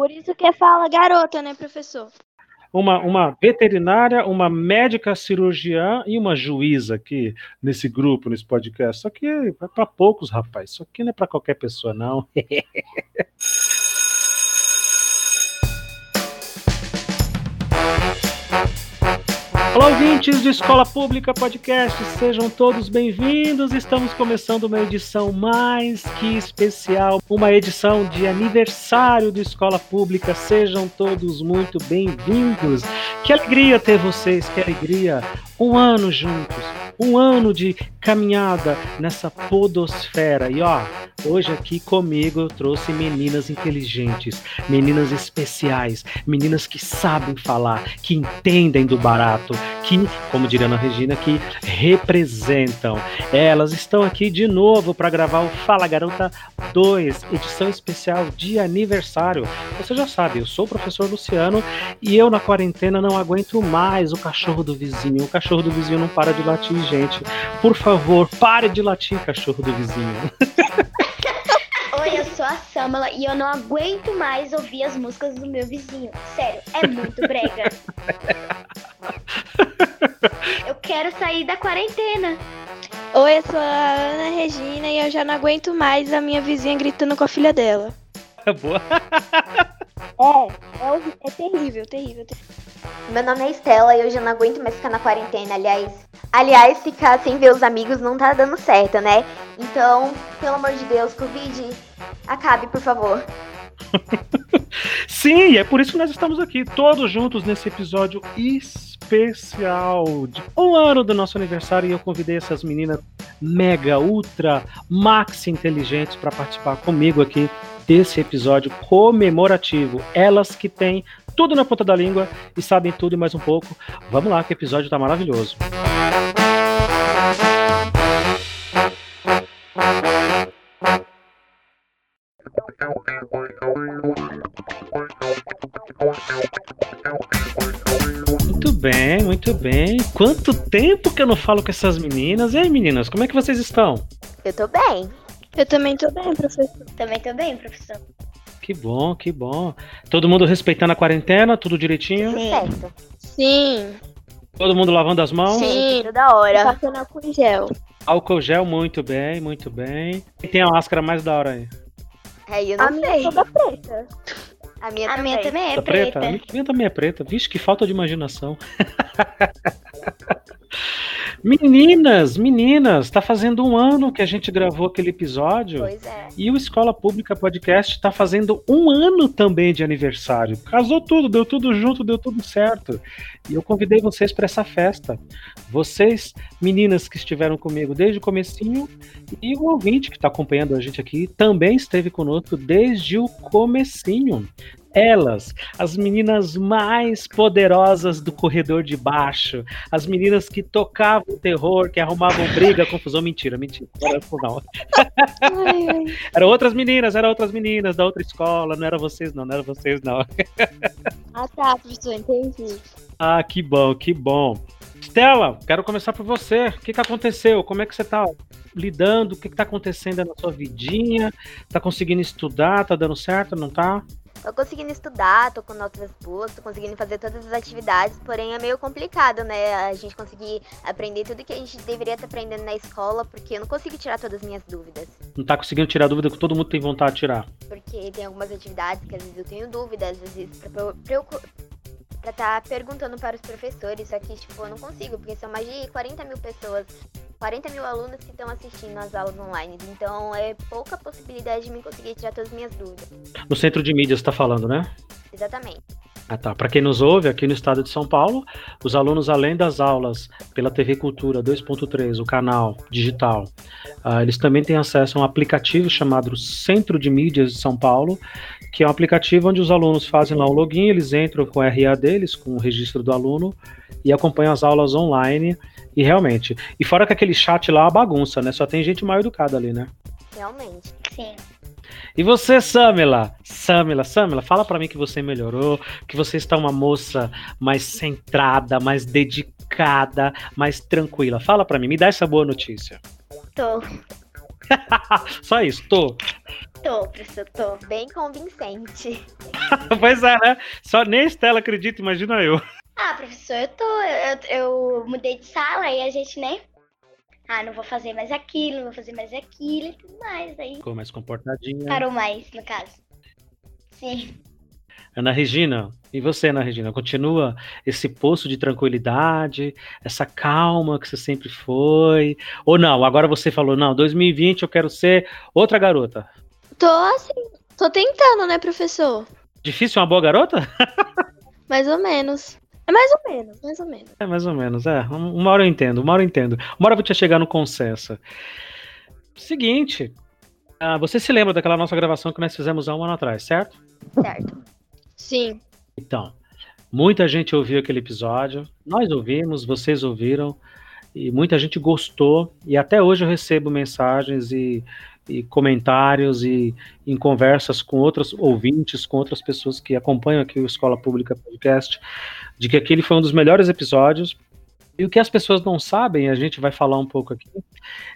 Por isso que fala garota, né, professor? Uma, uma veterinária, uma médica cirurgiã e uma juíza aqui nesse grupo, nesse podcast. Só que é para poucos, rapaz. Isso aqui não é para qualquer pessoa, não. Olá, ouvintes de Escola Pública Podcast, sejam todos bem-vindos. Estamos começando uma edição mais que especial, uma edição de aniversário de Escola Pública. Sejam todos muito bem-vindos. Que alegria ter vocês, que alegria. Um ano juntos, um ano de caminhada nessa podosfera. E ó, hoje aqui comigo eu trouxe meninas inteligentes, meninas especiais, meninas que sabem falar, que entendem do barato, que, como diria Ana Regina, que representam. Elas estão aqui de novo para gravar o Fala Garota 2, edição especial de aniversário. Você já sabe, eu sou o professor Luciano e eu na quarentena não aguento mais o cachorro do vizinho. O cachorro do vizinho não para de latir, gente. Por favor, pare de latir, cachorro do vizinho. Oi, eu sou a Samala e eu não aguento mais ouvir as músicas do meu vizinho. Sério, é muito brega. Eu quero sair da quarentena. Oi, eu sou a Ana Regina e eu já não aguento mais a minha vizinha gritando com a filha dela. Boa. É, é, é terrível, terrível, terrível. Meu nome é Estela e eu já não aguento mais ficar na quarentena, aliás. Aliás, ficar sem ver os amigos não tá dando certo, né? Então, pelo amor de Deus, Covid, acabe, por favor. Sim, é por isso que nós estamos aqui, todos juntos nesse episódio especial de um ano do nosso aniversário e eu convidei essas meninas mega, ultra, maxi inteligentes para participar comigo aqui desse episódio comemorativo. Elas que têm tudo na ponta da língua e sabem tudo e mais um pouco. Vamos lá, que o episódio tá maravilhoso. Muito bem, muito bem. Quanto tempo que eu não falo com essas meninas? E aí, meninas, como é que vocês estão? Eu tô bem. Eu também tô bem, professor. Também tô bem, professor. Que bom, que bom. Todo mundo respeitando a quarentena, tudo direitinho? Tudo certo. Sim, Todo mundo lavando as mãos? Sim. Tudo da hora. passando álcool gel. Álcool gel, muito bem, muito bem. E tem a máscara mais da hora aí? Aí eu não A minha sei. é toda preta. A minha A também. minha também é Tá preta? preta. A minha também é preta. Vixe, que falta de imaginação. meninas, meninas, tá fazendo um ano que a gente gravou aquele episódio. Pois é. E o Escola Pública Podcast está fazendo um ano também de aniversário. Casou tudo, deu tudo junto, deu tudo certo. E eu convidei vocês para essa festa. Vocês, meninas que estiveram comigo desde o comecinho, e o ouvinte que está acompanhando a gente aqui também esteve conosco desde o comecinho. Elas, as meninas mais poderosas do corredor de baixo, as meninas que tocavam terror, que arrumavam briga, confusão, mentira, mentira, não era não. Eram outras meninas, eram outras meninas da outra escola, não era vocês não, não era vocês não. Ah tá, professor, entendi. Ah, que bom, que bom. Stella, quero começar por você. O que, que aconteceu? Como é que você tá lidando? O que, que tá acontecendo na sua vidinha? Tá conseguindo estudar? Tá dando certo? Não tá? Tô conseguindo estudar, tô com notas boas, tô conseguindo fazer todas as atividades, porém é meio complicado, né? A gente conseguir aprender tudo que a gente deveria estar aprendendo na escola, porque eu não consigo tirar todas as minhas dúvidas. Não tá conseguindo tirar dúvida que todo mundo tem vontade de tirar. Porque tem algumas atividades que às vezes eu tenho dúvidas, às vezes pra, pra, pra eu pra tá perguntando para os professores, só que, tipo, eu não consigo, porque são mais de 40 mil pessoas, 40 mil alunos que estão assistindo as aulas online, então é pouca possibilidade de mim conseguir tirar todas as minhas dúvidas. No centro de mídias você tá falando, né? Exatamente. Ah, tá. Para quem nos ouve, aqui no estado de São Paulo, os alunos, além das aulas pela TV Cultura 2.3, o canal digital, ah, eles também têm acesso a um aplicativo chamado Centro de Mídias de São Paulo, que é um aplicativo onde os alunos fazem lá o login, eles entram com o RA deles, com o registro do aluno, e acompanham as aulas online. E realmente. E fora que aquele chat lá é uma bagunça, né? Só tem gente mal educada ali, né? Realmente. Sim. E você, Samela? Samela, Samela, fala pra mim que você melhorou, que você está uma moça mais centrada, mais dedicada, mais tranquila. Fala pra mim, me dá essa boa notícia. Tô. Só isso, tô. Tô, professor, tô. Bem convincente. pois é, né? Só nem a Estela acredita, imagina eu. Ah, professor, eu tô. Eu, eu mudei de sala e a gente, né? Ah, não vou fazer mais aquilo, não vou fazer mais aquilo e tudo mais. Aí Ficou mais comportadinha. parou mais, no caso. Sim. Ana Regina, e você, Ana Regina? Continua esse poço de tranquilidade, essa calma que você sempre foi? Ou não? Agora você falou, não, 2020 eu quero ser outra garota. Tô assim, tô tentando, né, professor? Difícil uma boa garota? Mais ou menos. É mais ou menos, mais ou menos. É, mais ou menos, é. Um- Uma hora eu entendo, uma hora eu entendo. Uma hora eu vou te chegar no consenso. Seguinte, ah, você se lembra daquela nossa gravação que nós fizemos há um ano atrás, certo? Certo. Sim. Então, muita gente ouviu aquele episódio, nós ouvimos, vocês ouviram, e muita gente gostou, e até hoje eu recebo mensagens e, e comentários e em conversas com outros ouvintes, com outras pessoas que acompanham aqui o Escola Pública Podcast, de que aquele foi um dos melhores episódios. E o que as pessoas não sabem, a gente vai falar um pouco aqui,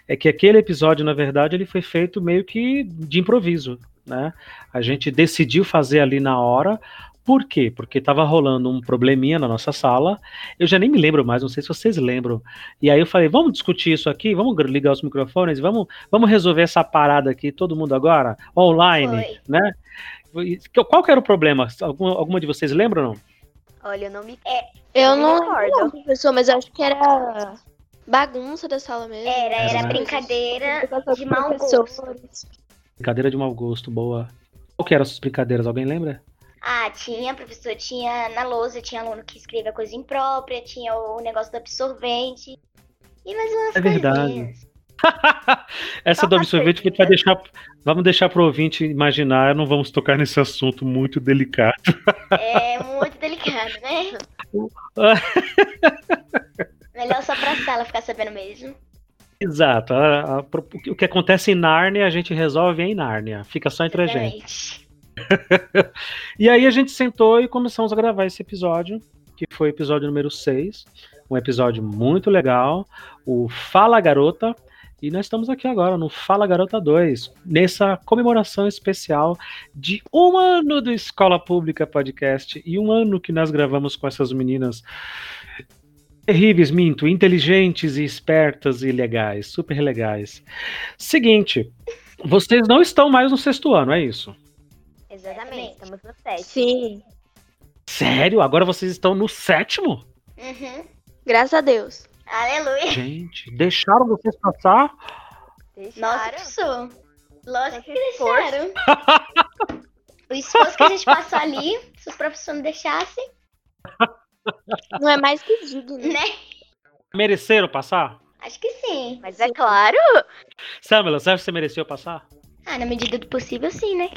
é que aquele episódio, na verdade, ele foi feito meio que de improviso, né? A gente decidiu fazer ali na hora, por quê? Porque estava rolando um probleminha na nossa sala. Eu já nem me lembro mais, não sei se vocês lembram. E aí eu falei, vamos discutir isso aqui, vamos ligar os microfones, vamos, vamos resolver essa parada aqui, todo mundo agora, online, Foi. né? Qual que era o problema? Alguma, alguma de vocês lembra ou não? Olha, eu não me. Eu Eu me não recordo. lembro, professor, mas eu acho que era bagunça da sala mesmo. Era, era Exato. brincadeira de mau gosto. Brincadeira de mau gosto, boa. Qual que eram essas brincadeiras? Alguém lembra? Ah, tinha, professor, tinha na lousa, tinha aluno que escrevia coisa imprópria, tinha o negócio do absorvente. E mais umas É verdade. coisinhas. Essa Só do absorvente a gente vai facilita. deixar. Vamos deixar pro ouvinte imaginar, não vamos tocar nesse assunto muito delicado. É muito delicado, né? Melhor só pra sala ficar sabendo mesmo. Exato. a- a- pro- o que acontece em Nárnia, a gente resolve em Nárnia. Fica só entre a gente. E aí a gente sentou e começamos a gravar esse episódio, que foi o episódio número 6. Um episódio muito legal, o Fala Garota. E nós estamos aqui agora no Fala Garota 2, nessa comemoração especial de um ano do Escola Pública Podcast e um ano que nós gravamos com essas meninas terríveis, minto, inteligentes e espertas e legais, super legais. Seguinte, vocês não estão mais no sexto ano, é isso? Exatamente, estamos no set. Sim, Sério? Agora vocês estão no sétimo? Uhum. graças a Deus. Aleluia. Gente, deixaram vocês passar? Nossa, Deixaram. professor. Lógico que deixaram. o esforço que a gente passou ali, se os professores não deixassem, Não é mais que digno. né? Mereceram passar? Acho que sim. Mas é claro. Samela, você acha que você mereceu passar? Ah, na medida do possível, sim, né?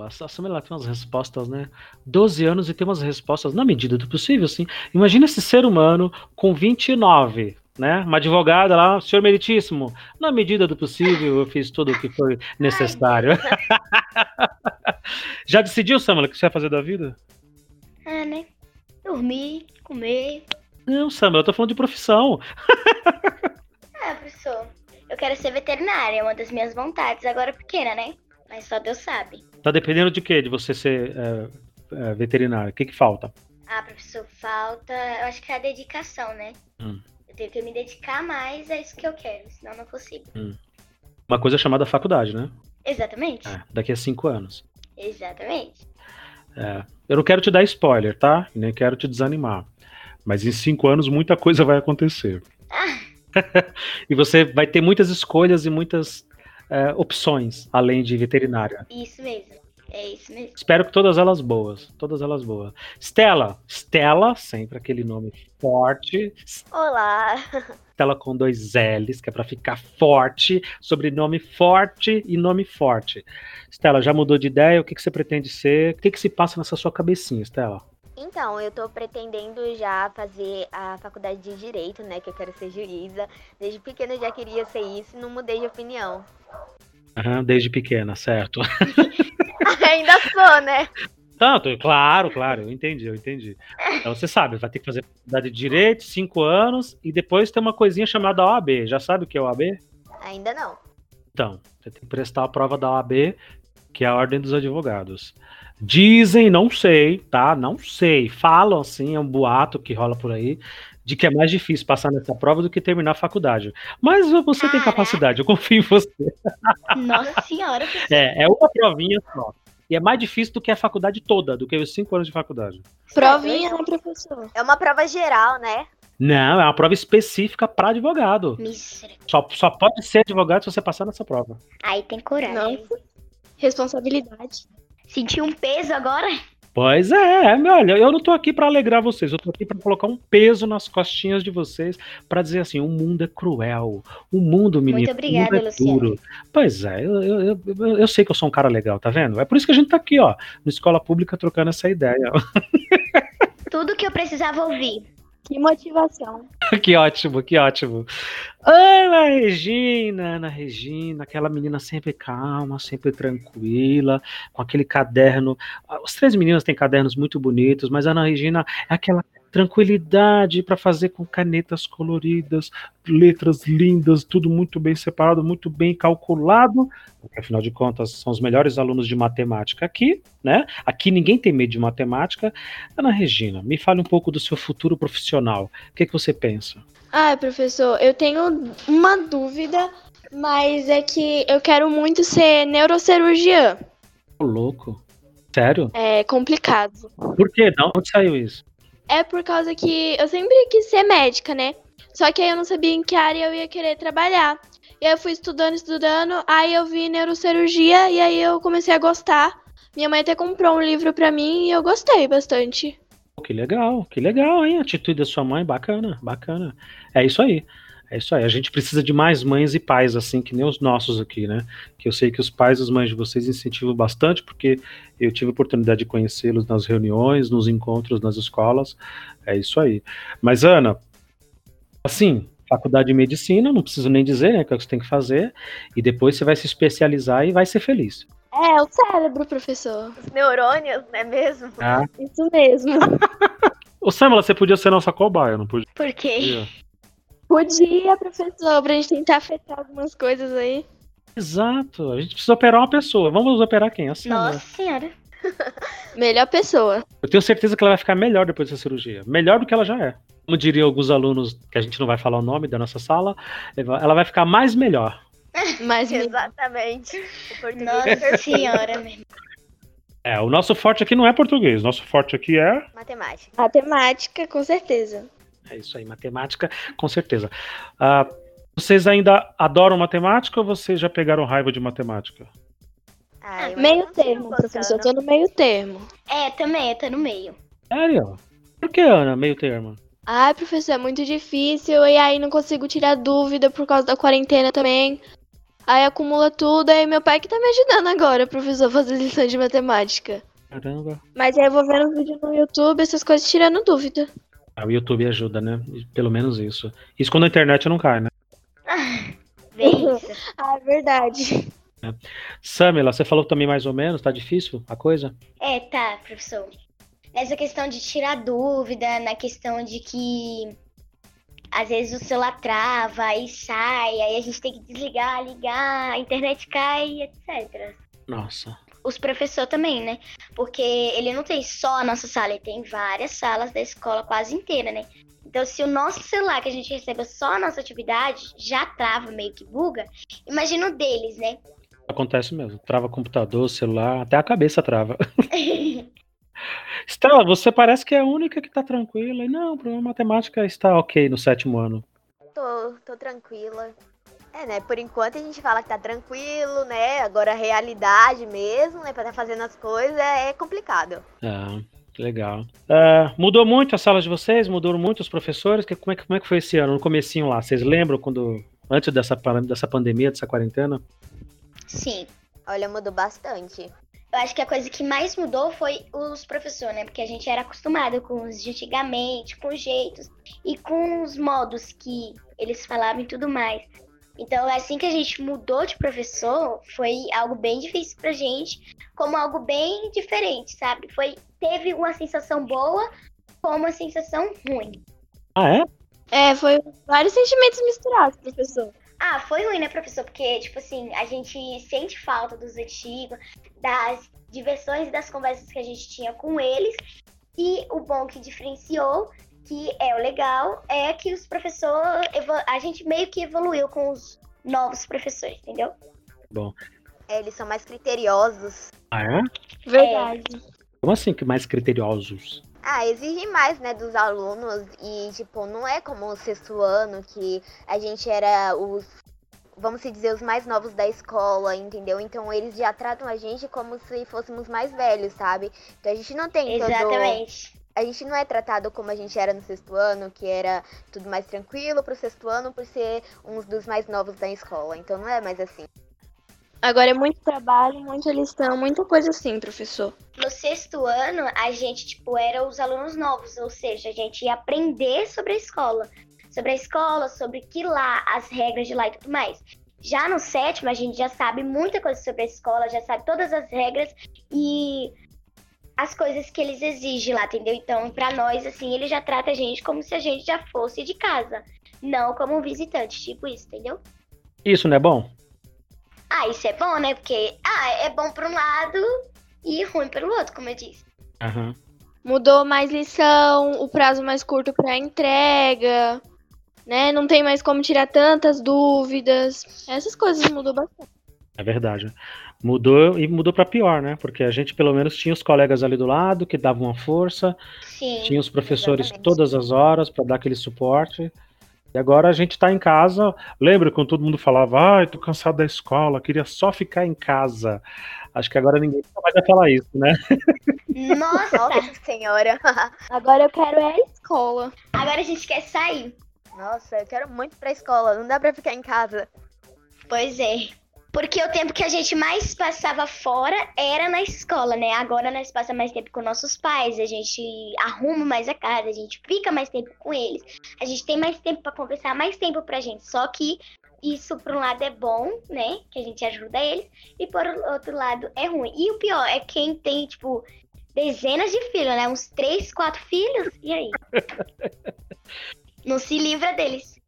A Samela tem umas respostas, né? 12 anos e tem umas respostas na medida do possível, sim. Imagina esse ser humano com 29, né? Uma advogada lá, senhor meritíssimo, na medida do possível eu fiz tudo o que foi necessário. Já decidiu, Samela, o que você vai fazer da vida? Ah, né? Dormir, comer. Não, Samela, eu tô falando de profissão. Ah, professor. Eu quero ser veterinária, é uma das minhas vontades, agora pequena, né? Mas só Deus sabe. Tá dependendo de quê? De você ser é, é, veterinário. O que que falta? Ah, professor, falta. Eu acho que é a dedicação, né? Hum. Eu tenho que me dedicar mais a isso que eu quero, senão não é possível. Uma coisa chamada faculdade, né? Exatamente. É, daqui a cinco anos. Exatamente. É, eu não quero te dar spoiler, tá? Nem quero te desanimar. Mas em cinco anos muita coisa vai acontecer. Ah, E você vai ter muitas escolhas e muitas é, opções, além de veterinária. isso mesmo. É isso mesmo. Espero que todas elas boas. Todas elas boas. Stella. Stella, sempre aquele nome forte. Olá. Stella com dois L's, que é pra ficar forte. Sobrenome forte e nome forte. Stella, já mudou de ideia? O que, que você pretende ser? O que, que se passa nessa sua cabecinha, Stella? Então, eu tô pretendendo já fazer a faculdade de Direito, né? Que eu quero ser juíza. Desde pequena eu já queria ser isso e não mudei de opinião. Aham, desde pequena, certo. Ainda sou, né? Tanto, claro, claro, eu entendi, eu entendi. Então você sabe, vai ter que fazer faculdade de Direito, cinco anos, e depois tem uma coisinha chamada OAB. Já sabe o que é OAB? Ainda não. Então, você tem que prestar a prova da OAB, que é a Ordem dos Advogados. Dizem, não sei, tá? Não sei. Falam assim, é um boato que rola por aí, de que é mais difícil passar nessa prova do que terminar a faculdade. Mas você tem Caraca. capacidade, eu confio em você. Nossa senhora. É, é uma provinha só. E é mais difícil do que a faculdade toda, do que os cinco anos de faculdade. Provinha, né, professor? É uma prova geral, né? Não, é uma prova específica para advogado. Só, só pode ser advogado se você passar nessa prova. Aí tem coragem. Nossa. Responsabilidade. Senti um peso agora? Pois é, é, olha, eu não tô aqui para alegrar vocês, eu tô aqui para colocar um peso nas costinhas de vocês para dizer assim, o mundo é cruel, o mundo, menino, Muito obrigada, o mundo é Luciano. duro. Pois é, eu, eu, eu, eu- eu sei que eu sou um cara legal, tá vendo? É por isso que a gente tá aqui, ó, na escola pública trocando essa ideia. Tudo que eu precisava ouvir. Que motivação. que ótimo, que ótimo. Ana Regina, Ana Regina, aquela menina sempre calma, sempre tranquila, com aquele caderno. Os três meninos têm cadernos muito bonitos, mas Ana Regina é aquela tranquilidade para fazer com canetas coloridas, letras lindas, tudo muito bem separado, muito bem calculado. Porque, afinal de contas, são os melhores alunos de matemática aqui, né? Aqui ninguém tem medo de matemática. Ana Regina, me fale um pouco do seu futuro profissional. O que, que você pensa? Ah, professor, eu tenho uma dúvida, mas é que eu quero muito ser neurocirurgiã. Ô, louco. Sério? É complicado. Por quê? De onde saiu isso? É por causa que eu sempre quis ser médica, né? Só que aí eu não sabia em que área eu ia querer trabalhar. E aí eu fui estudando, estudando, aí eu vi neurocirurgia e aí eu comecei a gostar. Minha mãe até comprou um livro pra mim e eu gostei bastante. Que legal, que legal, hein? A atitude da sua mãe, bacana, bacana. É isso aí. É isso aí. A gente precisa de mais mães e pais, assim, que nem os nossos aqui, né? Que eu sei que os pais e as mães de vocês incentivam bastante, porque eu tive a oportunidade de conhecê-los nas reuniões, nos encontros, nas escolas. É isso aí. Mas, Ana, assim, faculdade de medicina, não preciso nem dizer, né? Que é o que você tem que fazer. E depois você vai se especializar e vai ser feliz. É, o cérebro, professor. Os neurônios, não é mesmo? Tá? Isso mesmo. Ô, Samela, você podia ser nossa cobaia, não podia? Por quê? Podia, professor, pra gente tentar afetar algumas coisas aí. Exato. A gente precisa operar uma pessoa. Vamos operar quem? A Samela. Nossa senhora. Melhor pessoa. Eu tenho certeza que ela vai ficar melhor depois dessa cirurgia. Melhor do que ela já é. Como diriam alguns alunos, que a gente não vai falar o nome da nossa sala, ela vai ficar mais melhor. Me- Exatamente. É Nossa perfeito. senhora, meu. É, o nosso forte aqui não é português. Nosso forte aqui é. Matemática. matemática, com certeza. É isso aí, matemática, com certeza. Ah, vocês ainda adoram matemática ou vocês já pegaram raiva de matemática? Ah, eu Meio termo, professor. gostando. Tô no meio termo. É, também, eu tô no meio. Sério? Por que, Ana? Meio termo. Ai, professor, é muito difícil. E aí não consigo tirar dúvida por causa da quarentena também. Aí acumula tudo. Aí meu pai que tá me ajudando agora, professor, a fazer lição de matemática. Caramba. Mas aí eu vou vendo vídeo no YouTube, essas coisas tirando dúvida. Ah, o YouTube ajuda, né? Pelo menos isso. Isso quando a internet não cai, né? Isso. Ah, é verdade. Samela, você falou também mais ou menos, tá difícil a coisa? É, tá, professor. Nessa questão de tirar dúvida, na questão de que às vezes o celular trava e sai, aí a gente tem que desligar, ligar, a internet cai, etc. Nossa. Os professores também, né? Porque ele não tem só a nossa sala, ele tem várias salas da escola quase inteira, né? Então, se o nosso celular que a gente recebe só a nossa atividade já trava, meio que buga, imagina o deles, né? Acontece mesmo. Trava computador, celular, até a cabeça trava. Estela, você parece que é a única que tá tranquila. E Não, o problema matemática está ok no sétimo ano. Tô, tô tranquila. É, né? Por enquanto a gente fala que tá tranquilo, né? Agora a realidade mesmo, né? Pra tá fazendo as coisas é complicado. Ah, que legal. Ah, mudou muito a sala de vocês? Mudaram muito os professores? Que, como, é, que- como é que foi esse ano, no comecinho lá? Vocês lembram quando, antes dessa, dessa pandemia, dessa quarentena? Sim. Olha, mudou bastante. Eu acho que a coisa que mais mudou foi os professores, né? Porque a gente era acostumado com os de antigamente, com os jeitos e com os modos que eles falavam e tudo mais. Então, assim que a gente mudou de professor, foi algo bem difícil pra gente, como algo bem diferente, sabe? Foi teve uma sensação boa, como uma sensação ruim. Ah, é? É, foi vários sentimentos misturados, professor. Ah, foi ruim, né, professor? Porque, tipo assim, a gente sente falta dos antigos, das diversões e das conversas que a gente tinha com eles. E o bom que diferenciou, que é o legal, é que os professores. A gente meio que evoluiu com os novos professores, entendeu? Bom. É, eles são mais criteriosos. Ah, é? Verdade. Como assim que mais criteriosos? Ah, exigem mais, né, dos alunos e, tipo, não é como o sexto ano que a gente era os, vamos dizer, os mais novos da escola, entendeu? Então eles já tratam a gente como se fôssemos mais velhos, sabe? Então a gente não tem Exatamente. Todo... A gente não é tratado como a gente era no sexto ano, que era tudo mais tranquilo pro sexto ano por ser uns dos mais novos da escola. Então não é mais assim. Agora é muito trabalho, muita lição, muita coisa assim, professor. No sexto ano, a gente, tipo, era os alunos novos, ou seja, a gente ia aprender sobre a escola. Sobre a escola, sobre que lá, as regras de lá e tudo mais. Já no sétimo, a gente já sabe muita coisa sobre a escola, já sabe todas as regras e as coisas que eles exigem lá, entendeu? Então, para nós, assim, ele já trata a gente como se a gente já fosse de casa, não como um visitante, tipo isso, entendeu? Isso não é bom? Ah, isso é bom, né? Porque, ah, é bom por um lado e ruim pelo outro, como eu disse. Uhum. Mudou mais lição, o prazo mais curto para entrega, né? Não tem mais como tirar tantas dúvidas. Essas coisas mudou bastante. É verdade. Mudou e mudou para pior, né? Porque a gente pelo menos tinha os colegas ali do lado que davam uma força, Sim, tinha os professores exatamente. todas as horas para dar aquele suporte. E agora a gente tá em casa. Lembra quando todo mundo falava, ai, tô cansado da escola, queria só ficar em casa. Acho que agora ninguém mais vai falar isso, né? Nossa, Nossa senhora. Agora eu quero é a escola. agora a gente quer sair. Nossa, eu quero muito ir pra escola. Não dá pra ficar em casa. Pois é. Porque o tempo que a gente mais passava fora era na escola, né? Agora nós passamos mais tempo com nossos pais, a gente arruma mais a casa, a gente fica mais tempo com eles, a gente tem mais tempo pra conversar, mais tempo pra gente. Só que isso, por um lado, é bom, né? Que a gente ajuda eles, e por outro lado, é ruim. E o pior é quem tem, tipo, dezenas de filhos, né? Uns três, quatro filhos, e aí? Não se livra deles.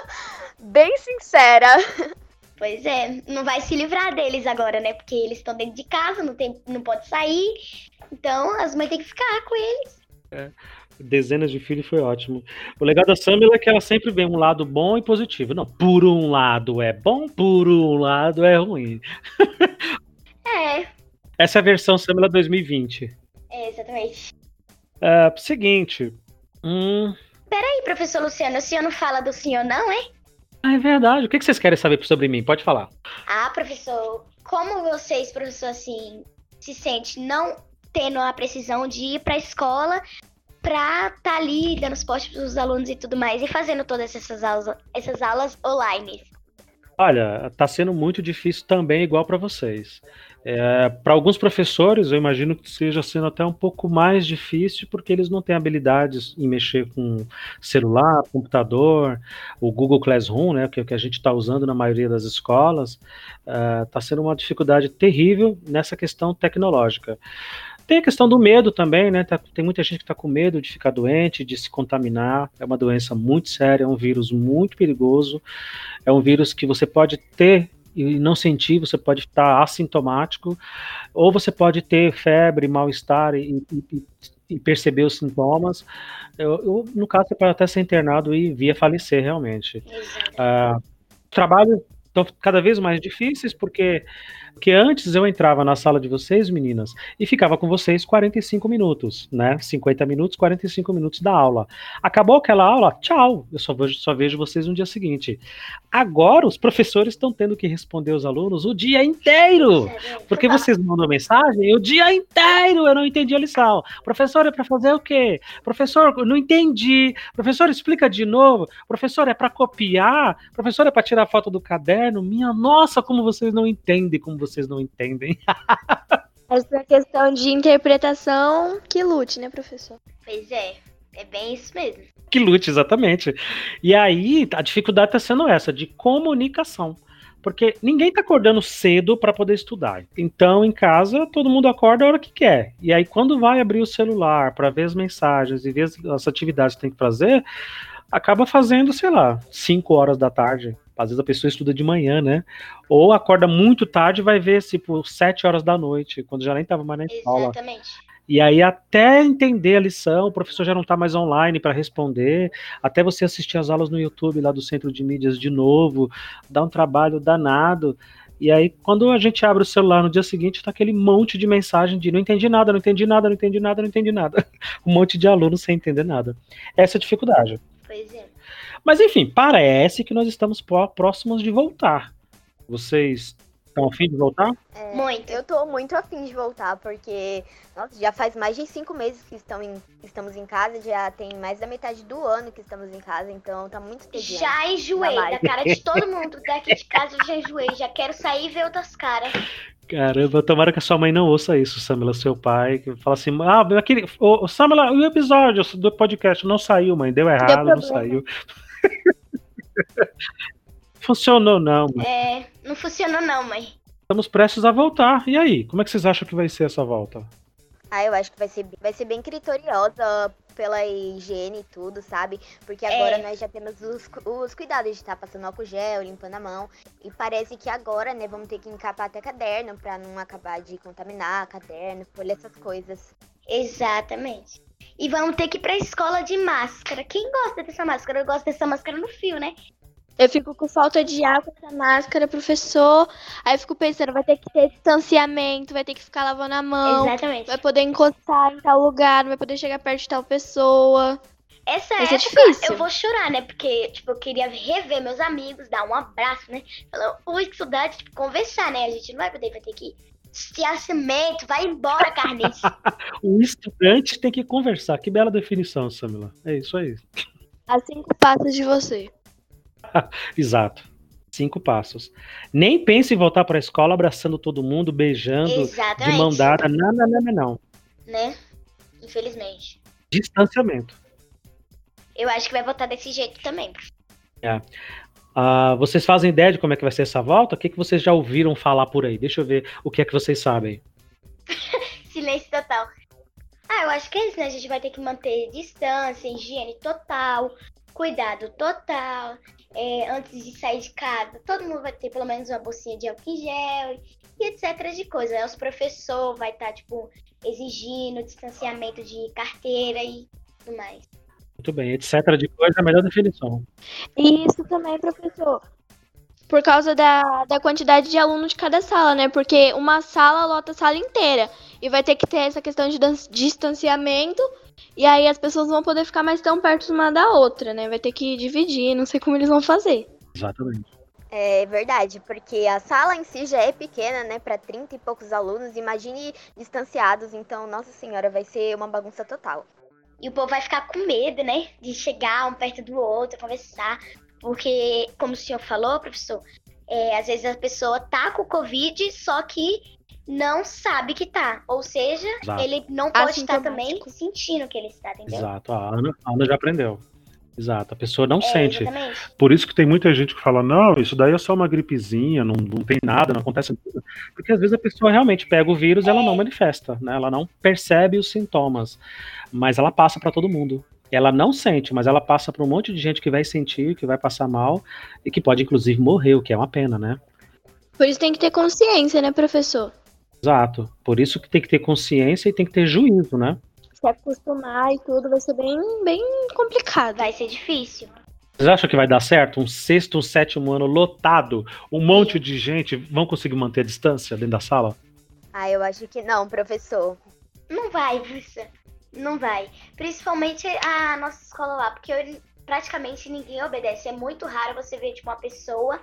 Bem sincera. Pois é, não vai se livrar deles agora, né? Porque eles estão dentro de casa, não, tem, não pode sair. Então as mães têm que ficar com eles. Dezenas de filhos foi ótimo. O legal da Samela é que ela sempre vê um lado bom e positivo. Não, por um lado é bom, por um lado é ruim. É, Essa é a versão Samela 2020. é exatamente. É, seguinte. Hum, E aí, professor Luciano, o senhor não fala do senhor, não, é? ah, é verdade. O que vocês querem saber sobre mim? Pode falar. Ah, professor, como vocês, professor, assim, se sente não tendo a precisão de ir pra escola pra tá ali dando suporte pros alunos e tudo mais, e fazendo todas essas aulas, essas aulas online? Olha, tá sendo muito difícil também, igual para vocês. É, para alguns professores, eu imagino que seja sendo até um pouco mais difícil, porque eles não têm habilidades em mexer com celular, computador, o Google Classroom, né, que é o que a gente está usando na maioria das escolas, está sendo uma dificuldade terrível nessa questão tecnológica. Tem a questão do medo também, né? Tá- tem muita gente que está com medo de ficar doente, de se contaminar. É uma doença muito séria, é um vírus muito perigoso. É um vírus que você pode ter e não sentir, você pode estar assintomático, ou você pode ter febre, mal-estar e, e- e perceber os sintomas. Eu- eu, no caso, você pode até ser internado e vir a falecer realmente. Exato. Ah, trabalhos estão cada vez mais difíceis, porque, porque antes eu entrava na sala de vocês, meninas, e ficava com vocês 45 minutos, né? 50 minutos, 45 minutos da aula. Acabou aquela aula, tchau, eu só vejo, só vejo vocês no dia seguinte. Agora os professores estão tendo que responder os alunos o dia inteiro. Porque vocês mandam mensagem o dia inteiro, eu não entendi a lição. Professor, é para fazer o quê? Professor, não entendi. Professor, explica de novo. Professor, é para copiar? Professor, é para tirar foto do caderno? Minha nossa, como vocês não entendem, como vocês não entendem. Essa questão de interpretação que lute, né, professor? Pois é, é bem isso mesmo. que lute, exatamente. E aí, a dificuldade está sendo essa, de comunicação. Porque ninguém tá acordando cedo para poder estudar. Então, em casa, todo mundo acorda a hora que quer. E aí, quando vai abrir o celular para ver as mensagens e ver as, as atividades que tem que fazer, acaba fazendo, sei lá, 5 horas da tarde. Às vezes a pessoa estuda de manhã, né? Ou acorda muito tarde e vai ver, tipo, 7 horas da noite, quando já nem estava mais na escola. Exatamente. E aí, até entender a lição, o professor já não está mais online para responder, até você assistir as aulas no YouTube lá do Centro de Mídias de novo, dá um trabalho danado. E aí, quando a gente abre o celular no dia seguinte, tá aquele monte de mensagem de não entendi nada, não entendi nada, não entendi nada, não entendi nada. um monte de alunos sem entender nada. Essa é a dificuldade. Pois é. Mas enfim, parece que nós estamos próximos de voltar. Vocês estão afim de voltar? É, Muito. Eu tô muito afim de voltar, porque nossa, já faz mais de cinco meses que estão em- estamos em casa, já tem mais da metade do ano que estamos em casa, então tá muito tediante. Já enjoei da cara de todo mundo daqui de casa, eu já enjoei. Já quero sair e ver outras caras. Caramba, tomara que a sua mãe não ouça isso, Samela, seu pai, que fala assim, ah, aquele, ô, Samela, o episódio do podcast não saiu, mãe, deu errado, não problema. saiu. Funcionou não, mãe. É, não funcionou não, mãe. Estamos prestes a voltar. E aí, como é que vocês acham que vai ser essa volta? Ah, eu acho que vai ser, vai ser bem criteriosa pela higiene e tudo, sabe? Porque É. agora nós já temos os, os cuidados de estar passando álcool gel, limpando a mão. E parece que agora, né, vamos ter que encapar até caderno pra não acabar de contaminar caderno, folha, essas coisas. Exatamente. E vamos ter que ir pra escola de máscara. Quem gosta dessa máscara? Eu gosto dessa máscara no fio, né? Eu fico com falta de ar com essa máscara, professor. Aí eu fico pensando, vai ter que ter distanciamento, vai ter que ficar lavando a mão, Exatamente. vai poder encostar em tal lugar, não vai poder chegar perto de tal pessoa. Essa Vai ser época difícil. eu vou chorar, né? Porque, tipo, eu queria rever meus amigos, dar um abraço, né? Falar, ui, que saudade, tipo, conversar, né? A gente não vai poder, vai ter que distanciamento, vai embora, Carnice. O estudante tem que conversar. Que bela definição, Samela. É isso aí. A cinco passos de você. Exato. Cinco passos. Nem pense em voltar para a escola abraçando todo mundo, beijando, de Exatamente. mão dada. Não, não, não, não, não. Né? Infelizmente. Distanciamento. Eu acho que vai voltar desse jeito também. Ah, vocês fazem ideia de como é que vai ser essa volta? O que, que vocês já ouviram falar por aí? Deixa eu ver o que é que vocês sabem. Silêncio total. Ah, eu acho que é isso, né? A gente vai ter que manter distância, higiene total, cuidado total. É, antes de sair de casa, todo mundo vai ter pelo menos uma bolsinha de álcool em gel e etc de coisa. Aí Os professores vai estar, tipo, exigindo distanciamento de carteira e tudo mais. Muito bem, etc. de coisa é a melhor definição. E isso também, professor. Por causa da, da quantidade de alunos de cada sala, né? Porque uma sala lota a sala inteira. E vai ter que ter essa questão de distanciamento. E aí as pessoas vão poder ficar mais tão perto uma da outra, né? Vai ter que dividir, não sei como eles vão fazer. Exatamente. É verdade, porque a sala em si já é pequena, né, Pra 30 e poucos alunos, imagine distanciados, então, nossa senhora, vai ser uma bagunça total. E o povo vai ficar com medo, né? De chegar um perto do outro, conversar. Porque, como o senhor falou, professor, é, às vezes a pessoa tá com Covid, só que não sabe que tá. Ou seja, Exato. ele não pode estar também sentindo que ele está, entendeu? Exato. A Ana, a Ana já aprendeu. Exato. A pessoa não É, sente. exatamente. Por isso que tem muita gente que fala, não, isso daí é só uma gripezinha, não, não tem nada, não acontece nada. Porque às vezes a pessoa realmente pega o vírus e ela não manifesta, né? Ela não percebe os sintomas, mas ela passa para todo mundo. Ela não sente, mas ela passa para um monte de gente que vai sentir, que vai passar mal e que pode inclusive morrer, o que é uma pena, né? Por isso tem que ter consciência, né, professor? Exato. Por isso que tem que ter consciência e tem que ter juízo, né? Se acostumar e tudo vai ser bem, bem complicado. Vai ser difícil. Vocês acham que vai dar certo? Um sexto, um sétimo ano lotado, um monte de gente, vão conseguir manter a distância dentro da sala? Ah, eu acho que não, professor. Não vai, professor. Não vai. Principalmente a nossa escola lá, porque eu- praticamente ninguém obedece. É muito raro você ver tipo, uma pessoa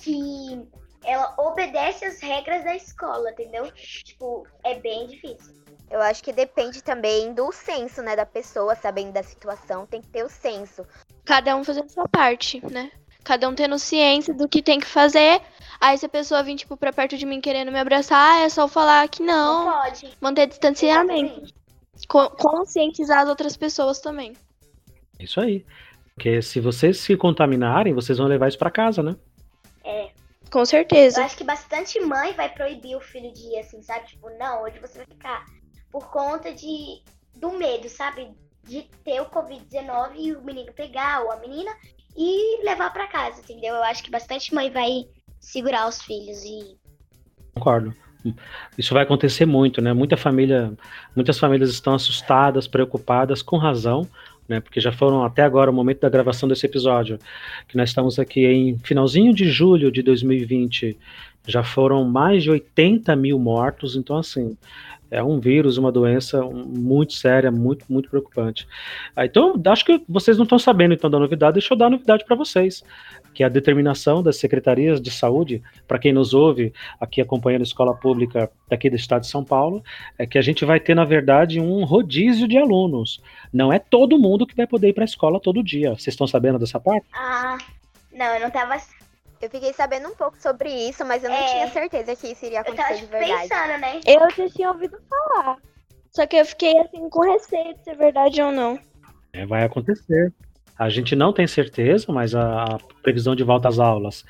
que ela obedece as regras da escola, entendeu? Tipo, é bem difícil. Eu acho que depende também do senso, né, da pessoa, sabendo da situação, tem que ter o senso. Cada um fazendo sua parte, né? Cada um tendo ciência do que tem que fazer. Aí se a pessoa vir, tipo, pra perto de mim querendo me abraçar, é só falar que Não, não, pode. manter distanciamento. Co- conscientizar as outras pessoas também. Isso aí. Porque se vocês se contaminarem, vocês vão levar isso pra casa, né? Com Eu certeza. acho que bastante mãe vai proibir o filho de ir assim, sabe? Tipo, não, hoje você vai ficar. Por conta de do medo, sabe? de ter o Covid-19 e o menino pegar ou a menina e levar para casa, entendeu? Eu acho que bastante mãe vai segurar os filhos e. Concordo. Isso vai acontecer muito, né? Muita família, muitas famílias estão assustadas, preocupadas, com razão, né? Porque já foram até agora o momento da gravação desse episódio, que nós estamos aqui em finalzinho de julho de 2020, já foram mais de 80 mil mortos, então assim, é um vírus, uma doença muito séria, muito, muito preocupante. Ah, então, acho que vocês não estão sabendo então da novidade, deixa eu dar a novidade para vocês, que é a determinação das secretarias de saúde, para quem nos ouve aqui acompanhando a escola pública daqui do estado de São Paulo, é que a gente vai ter, na verdade, um rodízio de alunos. Não é todo mundo que vai poder ir para a escola todo dia. Vocês estão sabendo dessa parte? Ah, não, eu não estava eu fiquei sabendo um pouco sobre isso, mas eu não é, tinha certeza que isso iria acontecer eu de verdade. Pensando, né? Eu já tinha ouvido falar. Só que eu fiquei assim com receio de ser verdade ou não. É, vai acontecer. A gente não tem certeza, mas a, a previsão de volta às aulas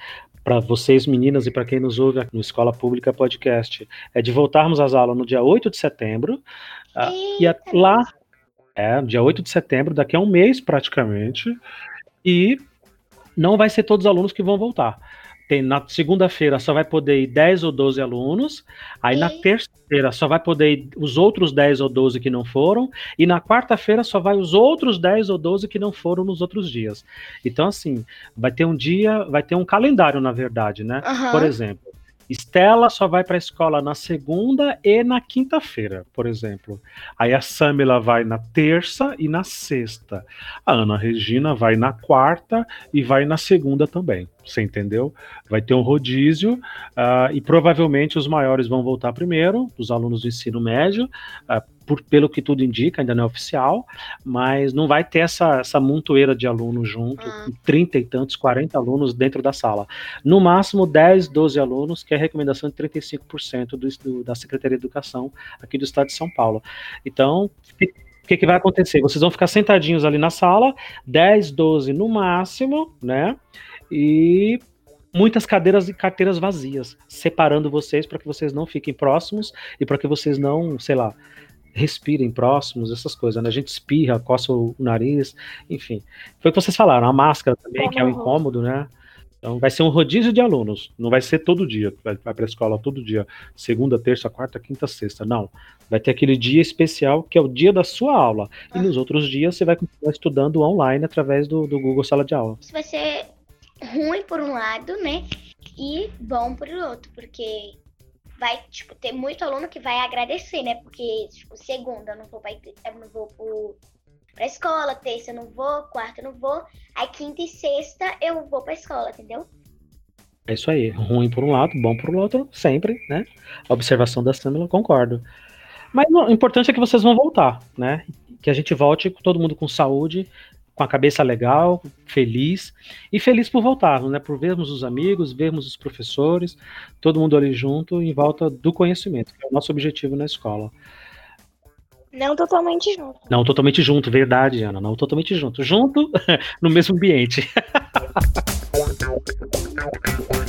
para vocês meninas e para quem nos ouve no Escola Pública Podcast é de voltarmos às aulas no dia 8 de setembro. Uh, e a, lá, é, dia 8 de setembro, daqui a um mês praticamente. E não vai ser todos os alunos que vão voltar. Tem, na segunda-feira só vai poder ir 10 ou 12 alunos, aí e... na terça-feira só vai poder ir os outros 10 ou 12 que não foram, e na quarta-feira só vai os outros 10 ou 12 que não foram nos outros dias. Então, assim, vai ter um dia, vai ter um calendário, na verdade, né? Uhum. Por exemplo, Estela só vai para a escola na segunda e na quinta-feira, por exemplo. Aí a Samila vai na terça e na sexta. A Ana Regina vai na quarta e vai na segunda também. Você entendeu? Vai ter um rodízio uh, e provavelmente os maiores vão voltar primeiro, os alunos do ensino médio, uh, por, pelo que tudo indica, ainda não é oficial, mas não vai ter essa, essa montoeira de alunos junto, ah. 30 e tantos, 40 alunos dentro da sala. No máximo 10, 12 alunos, que é a recomendação de 35% do, do, da Secretaria de Educação aqui do estado de São Paulo. Então, o que, que, vai acontecer? Vocês vão ficar sentadinhos ali na sala, 10, 12 no máximo, né? E muitas cadeiras e carteiras vazias, separando vocês para que vocês não fiquem próximos e para que vocês não, sei lá, respirem próximos, essas coisas, né? A gente espirra, coça o nariz, enfim. Foi o que vocês falaram, a máscara também, que é um incômodo, né? Então vai ser um rodízio de alunos, não vai ser todo dia, vai, vai para a escola todo dia, segunda, terça, quarta, quinta, sexta, não. Vai ter aquele dia especial que é o dia da sua aula, ah. e nos outros dias você vai continuar estudando online através do, do Google Sala de Aula. Isso vai ser ruim por um lado, né? E bom por outro, porque vai, tipo, ter muito aluno que vai agradecer, né? Porque, tipo, segunda eu não vou pra, eu não vou pro, pra escola, terça eu não vou, quarta eu não vou, aí quinta e sexta eu vou pra escola, entendeu? É isso aí, ruim por um lado, bom por outro, sempre, né? A observação da Samila, concordo. Mas o importante é que vocês vão voltar, né? Que a gente volte todo mundo com saúde, com a cabeça legal, feliz e feliz por voltarmos, né? Por vermos os amigos, vermos os professores, todo mundo ali junto em volta do conhecimento, que é o nosso objetivo na escola. Não totalmente junto. Não totalmente junto, verdade, Ana. Não totalmente junto. Junto no mesmo ambiente.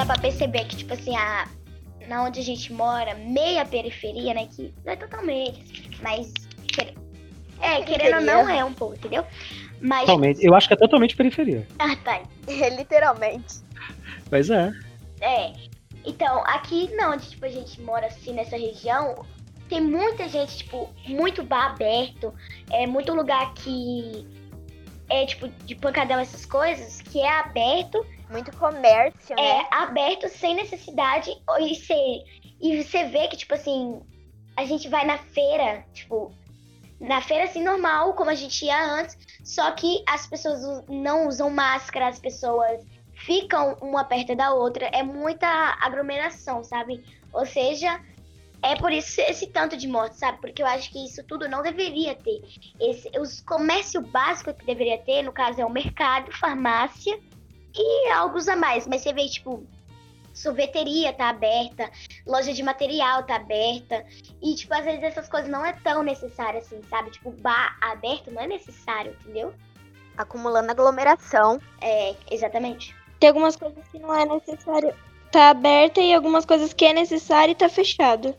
dá pra perceber que, tipo assim, a, na onde a gente mora, meia periferia, né? Que não é totalmente, mas. É, querendo ou não, é um pouco, entendeu? Mas. Totalmente. Eu acho que é totalmente periferia. Ah, tá. É, literalmente. Mas é. É. Então, aqui não, onde tipo, a gente mora assim nessa região, tem muita gente, tipo, muito bar aberto, é muito lugar que é tipo de pancadão essas coisas, que é aberto muito comércio, né? É, aberto sem necessidade e ser. E você vê que, tipo assim, a gente vai na feira, tipo, na feira assim normal, como a gente ia antes, só que as pessoas não usam máscara, as pessoas ficam uma perto da outra, é muita aglomeração, sabe? Ou seja, é por isso esse tanto de morte, sabe? Porque eu acho que isso tudo não deveria ter. Esse, os comércio básico que deveria ter, no caso, é o mercado, farmácia e algo a mais. Mas você vê, tipo, sorveteria tá aberta, loja de material tá aberta. E, tipo, às vezes essas coisas não é tão necessário assim, sabe? Tipo, bar aberto não é necessário, entendeu? Acumulando aglomeração. É, exatamente. Tem algumas coisas que não é necessário tá aberta e algumas coisas que é necessário e tá fechado.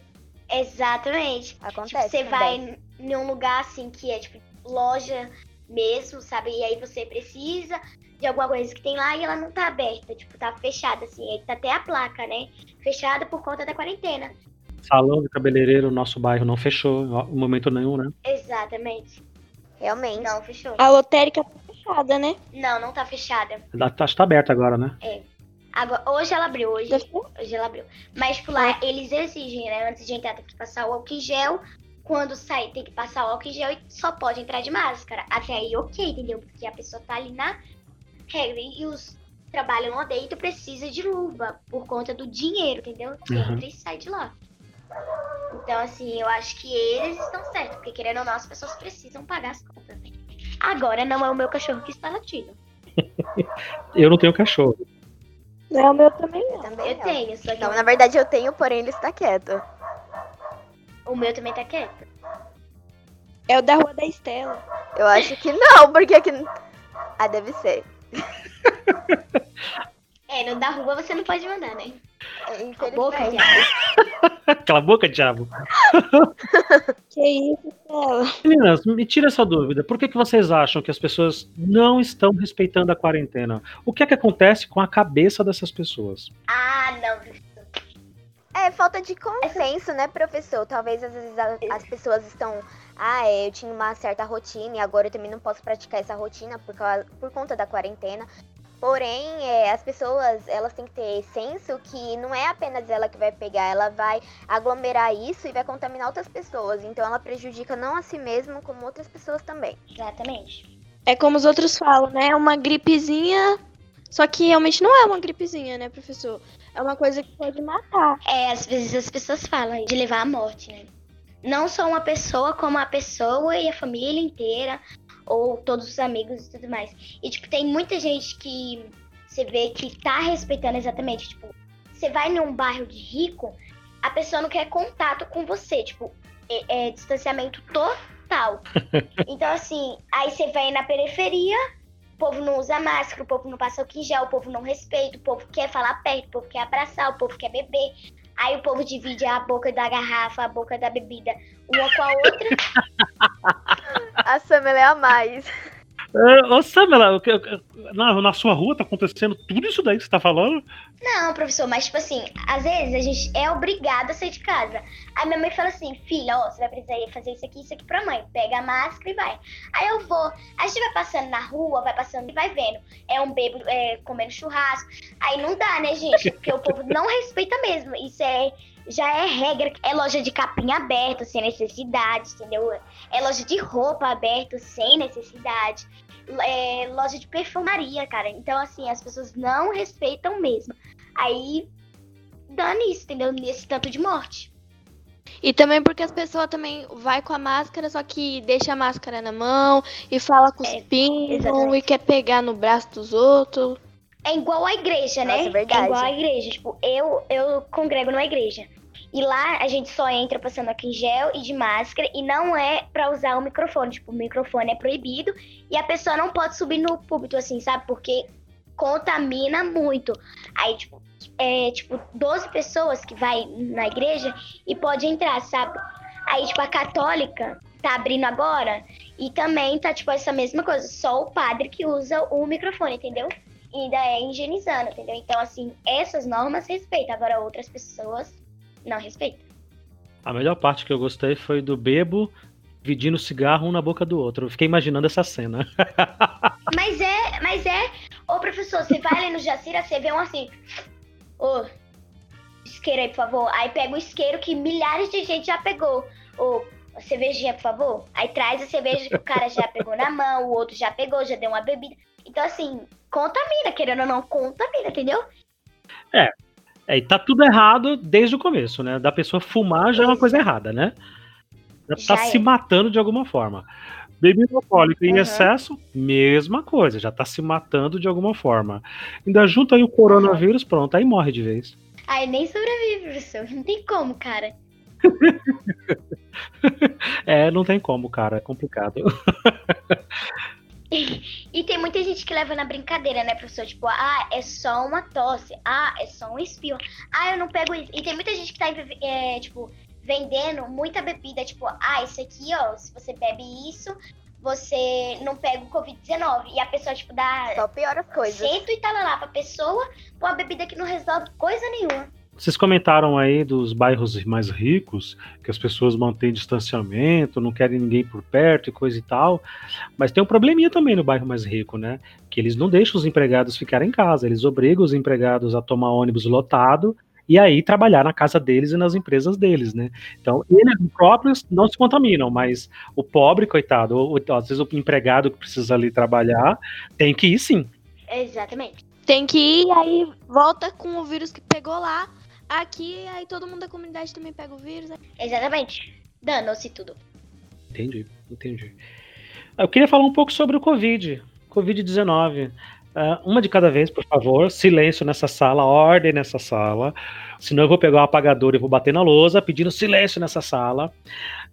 Exatamente. Acontece. Tipo, você também. vai em um lugar assim que é tipo loja mesmo, sabe? E aí você precisa de alguma coisa que tem lá e ela não tá aberta, tipo, tá fechada assim. Aí tá até a placa, né? Fechada por conta da quarentena. Salão de cabeleireiro, nosso bairro não fechou em momento nenhum, né? Exatamente. Realmente. Não, fechou. A lotérica tá fechada, né? Não, não tá fechada. Tá, tá aberta agora, né? Agora, hoje ela abriu, hoje, hoje ela abriu. Mas tipo, lá eles exigem, né? Antes de entrar tem que passar o álcool em gel. Quando sair tem que passar o álcool em gel e só pode entrar de máscara. Até aí, ok, entendeu? Porque a pessoa tá ali na regra. E os que trabalham lá dentro precisa de luva por conta do dinheiro, entendeu? Que Uhum. entra e sai de lá. Então, assim, eu acho que eles estão certos, porque querendo ou não, as pessoas precisam pagar as contas. né? Agora não é o meu cachorro que está latindo. Eu não tenho cachorro. Não é o meu também Eu não. também Eu não. tenho, só que Não, na verdade eu tenho, porém ele está quieto. o meu também tá quieto. É o da Rua da Estela. Eu acho que não, porque aqui. Ah, deve ser. É, no da rua você não pode mandar, né? É, A boca, diabo. Cala a boca, diabo. Que isso, Estela? Meninas, me tira essa dúvida. Por que, que vocês acham que as pessoas não estão respeitando a quarentena? O que é que acontece com a cabeça dessas pessoas? Ah, não. É falta de consenso, né, professor? Talvez às vezes a- as pessoas estão. Ah, é, eu tinha uma certa rotina e agora eu também não posso praticar essa rotina por, causa, por conta da quarentena. Porém, é, as pessoas elas têm que ter senso que não é apenas ela que vai pegar, ela vai aglomerar isso e vai contaminar outras pessoas. Então ela prejudica não a si mesma, como outras pessoas também. Exatamente. É como os outros falam, né? É uma gripezinha. Só que realmente não é uma gripezinha, né, professor? É uma coisa que pode matar. É, às vezes as pessoas falam de levar à morte, né? Não só uma pessoa, como a pessoa e a família inteira, ou todos os amigos e tudo mais. E, tipo, tem muita gente que você vê que tá respeitando exatamente. Tipo, você vai num bairro de rico, a pessoa não quer contato com você. Tipo, é, é distanciamento total. Então, assim, aí você vai na periferia, o povo não usa máscara, o povo não passa em gel, o povo não respeita, o povo quer falar perto, o povo quer abraçar, o povo quer beber. Aí o povo divide a boca da garrafa, a boca da bebida, uma com a outra. A Samela é a mais. Uh, ô, Samela, na, na sua rua tá acontecendo tudo isso daí que você tá falando? Não, professor, mas tipo assim, às vezes a gente é obrigado a sair de casa. Aí minha mãe fala assim, filha, ó, você vai precisar fazer isso aqui, isso aqui pra mãe. Pega a máscara e vai. Aí eu vou. A gente vai passando na rua, vai passando e vai vendo. É um bêbado é, comendo churrasco. Aí não dá, né, gente? Porque o povo não respeita mesmo. Isso é. Já é regra. É loja de capinha aberta, sem necessidade, entendeu? É loja de roupa aberta, sem necessidade. É loja de perfumaria, cara. Então, assim, as pessoas não respeitam mesmo. Aí dá nisso, entendeu? Nesse tanto de morte. E também porque as pessoas também vai com a máscara, só que deixa a máscara na mão e fala cuspindo exatamente. e quer pegar no braço dos outros. É igual a igreja, né? Nossa, é verdade. igual a igreja. Tipo, eu, eu congrego numa igreja. E lá a gente só entra passando aqui em gel e de máscara. E não é pra usar o microfone. Tipo, o microfone é proibido. E a pessoa não pode subir no púlpito, assim, sabe? Porque contamina muito. Aí, tipo, é tipo 12 pessoas que vai na igreja e pode entrar, sabe? Aí, tipo, a católica tá abrindo agora e também tá, tipo, essa mesma coisa. Só o padre que usa o microfone, entendeu? E ainda é higienizando, entendeu? Então, assim, essas normas respeita. Agora, outras pessoas não respeitam. A melhor parte que eu gostei foi do bebo dividindo cigarro um na boca do outro. Eu fiquei imaginando essa cena. Mas é, mas é. Ô, professor, você vai ali no Jacira, você vê um assim. Ô, isqueiro aí, por favor. Aí pega o isqueiro que milhares de gente já pegou. Ô, a cervejinha, por favor. Aí traz a cerveja que o cara já pegou na mão, o outro já pegou, já deu uma bebida. Então, assim, contamina, querendo ou não, contamina, entendeu? É, e tá tudo errado desde o começo, né? Da pessoa fumar já é uma coisa errada, né? Já tá Já é. se matando de alguma forma. Bebida alcoólica em Uhum. excesso, mesma coisa, já tá se matando de alguma forma. Ainda junta aí o coronavírus, pronto, aí morre de vez. Aí nem sobrevive, professor. Não tem como, cara. É, não tem como, cara, é complicado. e tem muita gente que leva na brincadeira, né, professor? Tipo, ah, é só uma tosse. Ah, é só um espirro. Ah, eu não pego isso. E tem muita gente que tá, é, tipo, vendendo muita bebida. Tipo, ah, isso aqui, ó, se você bebe isso, você não pega o Covid-19. E a pessoa, tipo, dá. Só piora as coisas. Cento e tal lá pra pessoa com uma bebida que não resolve coisa nenhuma. Vocês comentaram aí dos bairros mais ricos, que as pessoas mantêm distanciamento, não querem ninguém por perto e coisa e tal. Mas tem um probleminha também no bairro mais rico, né? Que eles não deixam os empregados ficarem em casa, eles obrigam os empregados a tomar ônibus lotado e aí trabalhar na casa deles e nas empresas deles, né? Então, eles próprios não se contaminam, mas o pobre, coitado, ou, às vezes o empregado que precisa ali trabalhar, tem que ir sim. Exatamente. Tem que ir, aí volta com o vírus que pegou lá, Aqui, aí todo mundo da comunidade também pega o vírus. Exatamente. Danou-se tudo. Entendi, entendi. Eu queria falar um pouco sobre o Covid. Covid-19. Uh, uma de cada vez, por favor. Silêncio nessa sala, ordem nessa sala. Senão eu vou pegar o apagador e vou bater na lousa, pedindo silêncio nessa sala.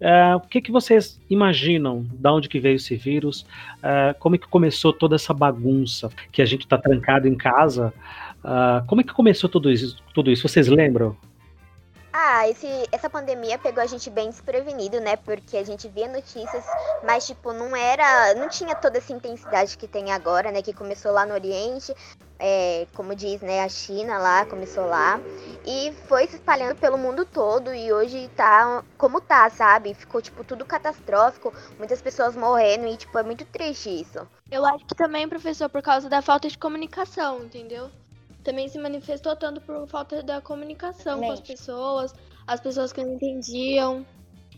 Uh, o que, que vocês imaginam? De onde que veio esse vírus? Uh, como é que começou toda essa bagunça? Que a gente está trancado em casa. Uh, como é que começou tudo isso, tudo isso? Vocês lembram? Ah, esse, essa pandemia pegou a gente bem desprevenido, né? Porque a gente via notícias, mas tipo, não era. não tinha toda essa intensidade que tem agora, né? Que começou lá no Oriente, é, como diz, né? A China lá, começou lá. E foi se espalhando pelo mundo todo. E hoje tá como tá, sabe? Ficou, tipo, tudo catastrófico. Muitas pessoas morrendo e, tipo, é muito triste isso. Eu acho que também, professor, por causa da falta de comunicação, entendeu? Também se manifestou tanto por falta da comunicação com as pessoas, as pessoas que não entendiam.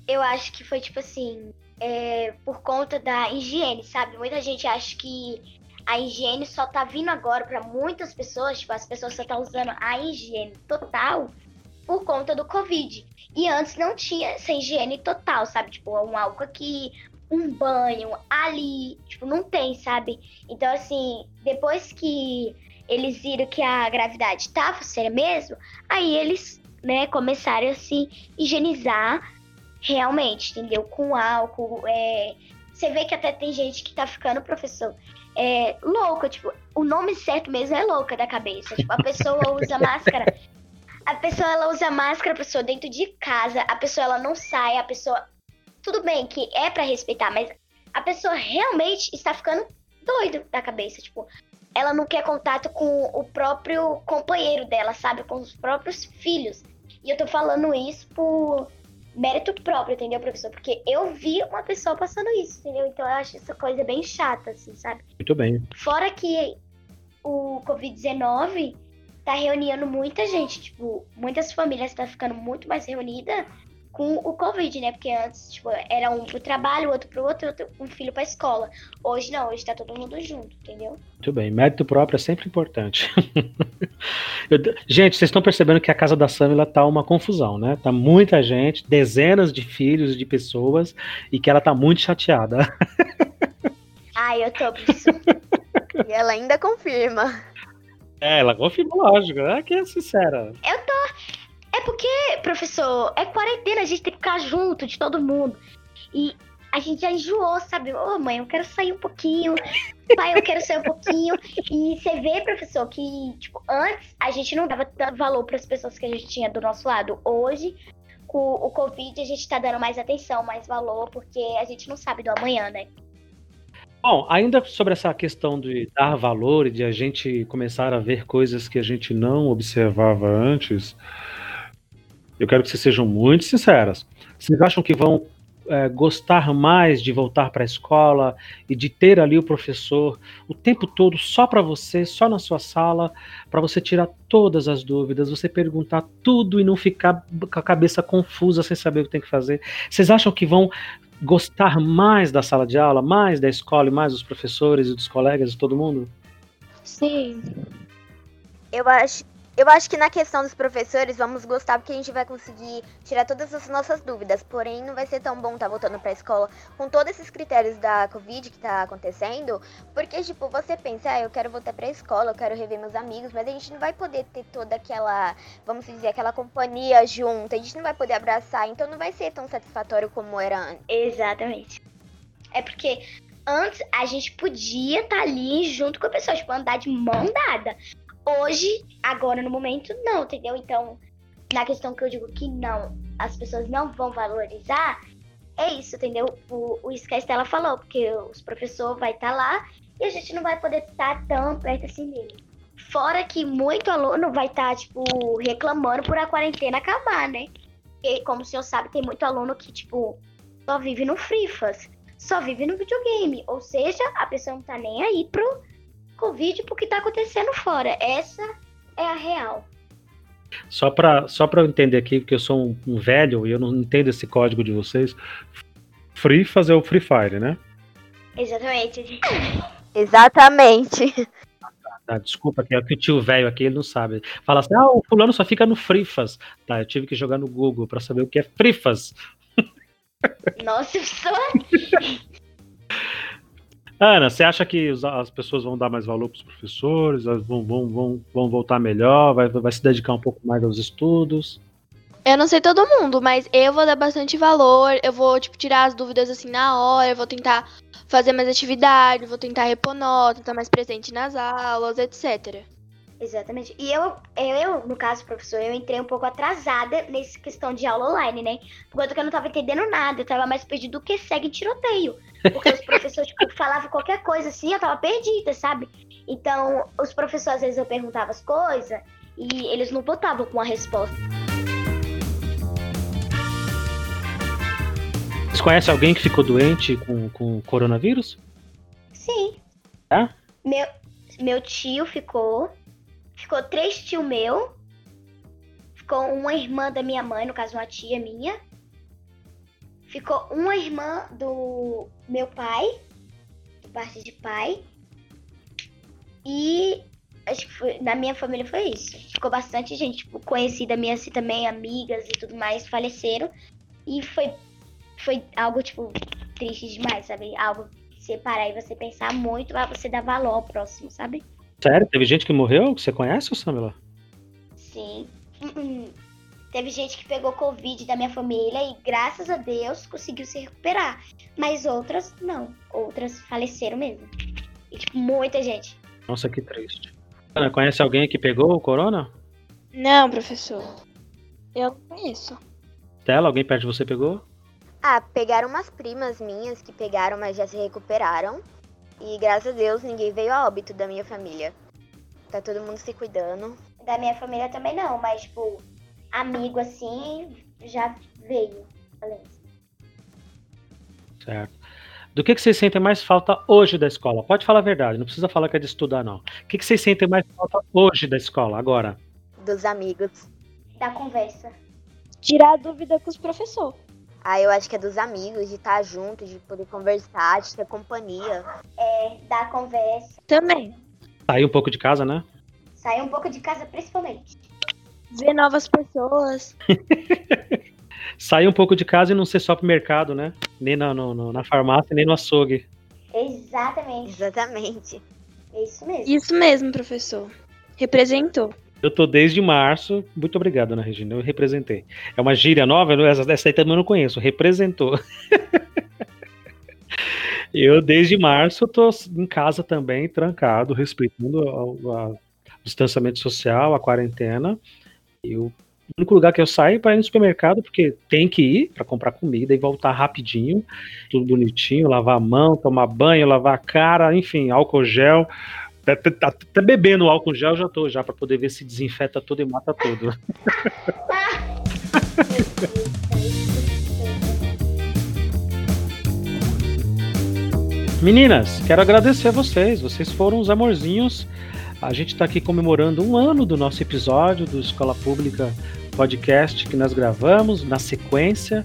Eu acho que foi tipo assim, é, por conta da higiene, sabe? Muita gente acha que a higiene só tá vindo agora para muitas pessoas, tipo, as pessoas só estão usando a higiene total por conta do Covid. E antes não tinha essa higiene total, sabe? Tipo, um álcool aqui, um banho ali, tipo, não tem, sabe? Então, assim, depois que eles viram que a gravidade estava séria mesmo, aí eles, né, começaram a se higienizar realmente, entendeu? Com álcool. É... Você vê que até tem gente que tá ficando, professor, é, louca, tipo, o nome certo mesmo é louca da cabeça. Tipo, a pessoa usa máscara. A pessoa ela usa máscara, a pessoa dentro de casa, a pessoa ela não sai, a pessoa. Tudo bem que é para respeitar, mas a pessoa realmente está ficando doido da cabeça. Tipo, ela não quer contato com o próprio companheiro dela, sabe? Com os próprios filhos. E eu tô falando isso por mérito próprio, entendeu, professor? Porque eu vi uma pessoa passando isso, entendeu? Então eu acho essa coisa bem chata, assim, sabe? Muito bem. Fora que o Covid-19 tá reunindo muita gente, tipo, muitas famílias tá ficando muito mais reunida com o Covid, né? Porque antes, tipo, era um pro trabalho, outro pro outro, outro um filho pra escola. Hoje não, hoje tá todo mundo junto, entendeu? Muito bem, mérito próprio é sempre importante. Eu, gente, vocês estão percebendo que a casa da Samila tá uma confusão, né? Tá muita gente, dezenas de filhos de pessoas, e que ela tá muito chateada. Ai, eu tô isso. e ela ainda confirma. É, ela confirma, lógico, é que é sincera. Eu. É porque, professor, é quarentena, a gente tem que ficar junto de todo mundo. E a gente já enjoou, sabe? Ô, oh, mãe, eu quero sair um pouquinho. Pai, eu quero sair um pouquinho. E você vê, professor, que, tipo, antes a gente não dava tanto valor para as pessoas que a gente tinha do nosso lado. Hoje, com o Covid, a gente tá dando mais atenção, mais valor, porque a gente não sabe do amanhã, né? Bom, ainda sobre essa questão de dar valor e de a gente começar a ver coisas que a gente não observava antes, eu quero que vocês sejam muito sinceras. Vocês acham que vão é, gostar mais de voltar para a escola e de ter ali o professor o tempo todo só para você, só na sua sala, para você tirar todas as dúvidas, você perguntar tudo e não ficar com a cabeça confusa sem saber o que tem que fazer? Vocês acham que vão gostar mais da sala de aula, mais da escola e mais dos professores e dos colegas e todo mundo? Sim. Eu acho eu acho que na questão dos professores vamos gostar porque a gente vai conseguir tirar todas as nossas dúvidas. Porém, não vai ser tão bom estar tá voltando para a escola com todos esses critérios da Covid que está acontecendo. Porque, tipo, você pensa, ah, eu quero voltar para a escola, eu quero rever meus amigos, mas a gente não vai poder ter toda aquela, vamos dizer, aquela companhia junta, a gente não vai poder abraçar, então não vai ser tão satisfatório como era antes. Exatamente. É porque antes a gente podia estar tá ali junto com a pessoa, tipo, andar de mão dada. Hoje, agora no momento, não, entendeu? Então, na questão que eu digo que não, as pessoas não vão valorizar, é isso, entendeu? O, o isso que a Estela falou, porque os professores vai estar tá lá e a gente não vai poder estar tão perto assim dele. Fora que muito aluno vai estar, tá, tipo, reclamando por a quarentena acabar, né? E como o senhor sabe, tem muito aluno que, tipo, só vive no Frifas, só vive no videogame. Ou seja, a pessoa não tá nem aí pro Covid porque tá acontecendo fora. Essa é a real. Só para só pra eu entender aqui, porque eu sou um, um velho e eu não entendo esse código de vocês. Free fazer o Free Fire, né? Exatamente. Exatamente. Ah, desculpa, que é que o tio velho aqui ele não sabe. Fala assim: ah, o fulano só fica no Frifas. Tá, eu tive que jogar no Google para saber o que é Frifas. Nossa, só. Ana, você acha que as pessoas vão dar mais valor para os professores? Vão, vão, vão, vão voltar melhor? Vai, vai se dedicar um pouco mais aos estudos? Eu não sei todo mundo, mas eu vou dar bastante valor. Eu vou, tipo, tirar as dúvidas assim na hora. Eu vou tentar fazer mais atividade, vou tentar repor nota, estar mais presente nas aulas, etc. Exatamente. E eu, eu, no caso, professor, eu entrei um pouco atrasada nessa questão de aula online, né? Porque eu não tava entendendo nada, eu tava mais perdido do que segue em tiroteio. Porque os professores, tipo, falavam qualquer coisa assim, eu tava perdida, sabe? Então, os professores, às vezes, eu perguntava as coisas e eles não botavam com a resposta. Vocês conhecem alguém que ficou doente com, com coronavírus? Sim. É? Meu, meu tio ficou. Ficou três tio meu. Ficou uma irmã da minha mãe, no caso uma tia minha. Ficou uma irmã do meu pai, de parte de pai. E acho que foi, na minha família foi isso. Ficou bastante gente, tipo, conhecida minha assim também, amigas e tudo mais, faleceram. E foi, foi algo, tipo, triste demais, sabe? Algo que você parar e você pensar muito, pra você dar valor ao próximo, sabe? Sério? Teve gente que morreu? Que você conhece, Samila? Sim. Uh -uh. Teve gente que pegou Covid da minha família e, graças a Deus, conseguiu se recuperar. Mas outras, não. Outras faleceram mesmo. E, tipo, muita gente. Nossa, que triste. Ana, conhece alguém que pegou o corona? Não, professor. Eu não conheço. Tela, alguém perto de você pegou? Ah, pegaram umas primas minhas que pegaram, mas já se recuperaram. E graças a Deus ninguém veio a óbito da minha família. Tá todo mundo se cuidando. Da minha família também não, mas tipo, amigo assim já veio. Certo. Do que, que vocês sentem mais falta hoje da escola? Pode falar a verdade, não precisa falar que é de estudar, não. O que, que vocês sentem mais falta hoje da escola, agora? Dos amigos. Da conversa. Tirar a dúvida com os professores. Ah, eu acho que é dos amigos, de estar junto, de poder conversar, de ter companhia. É, da conversa. Também. Sair um pouco de casa, né? Sair um pouco de casa, principalmente. Ver novas pessoas. Sair um pouco de casa e não ser só pro mercado, né? Nem na, no, na farmácia, nem no açougue. Exatamente. Exatamente. É isso mesmo. Isso mesmo, professor. Representou. Eu tô desde março. Muito obrigado, Ana Regina. Eu representei. É uma gíria nova? Essa, essa aí também eu não conheço. Representou. eu, desde março, tô em casa também, trancado, respeitando o distanciamento social, a quarentena. Eu, o único lugar que eu saio é para ir no supermercado, porque tem que ir para comprar comida e voltar rapidinho, tudo bonitinho, lavar a mão, tomar banho, lavar a cara, enfim, álcool gel. Até, até, até bebendo álcool gel já tô já para poder ver se desinfeta tudo e mata tudo. Meninas, quero agradecer a vocês. Vocês foram os amorzinhos. A gente está aqui comemorando um ano do nosso episódio do Escola Pública Podcast que nós gravamos na sequência.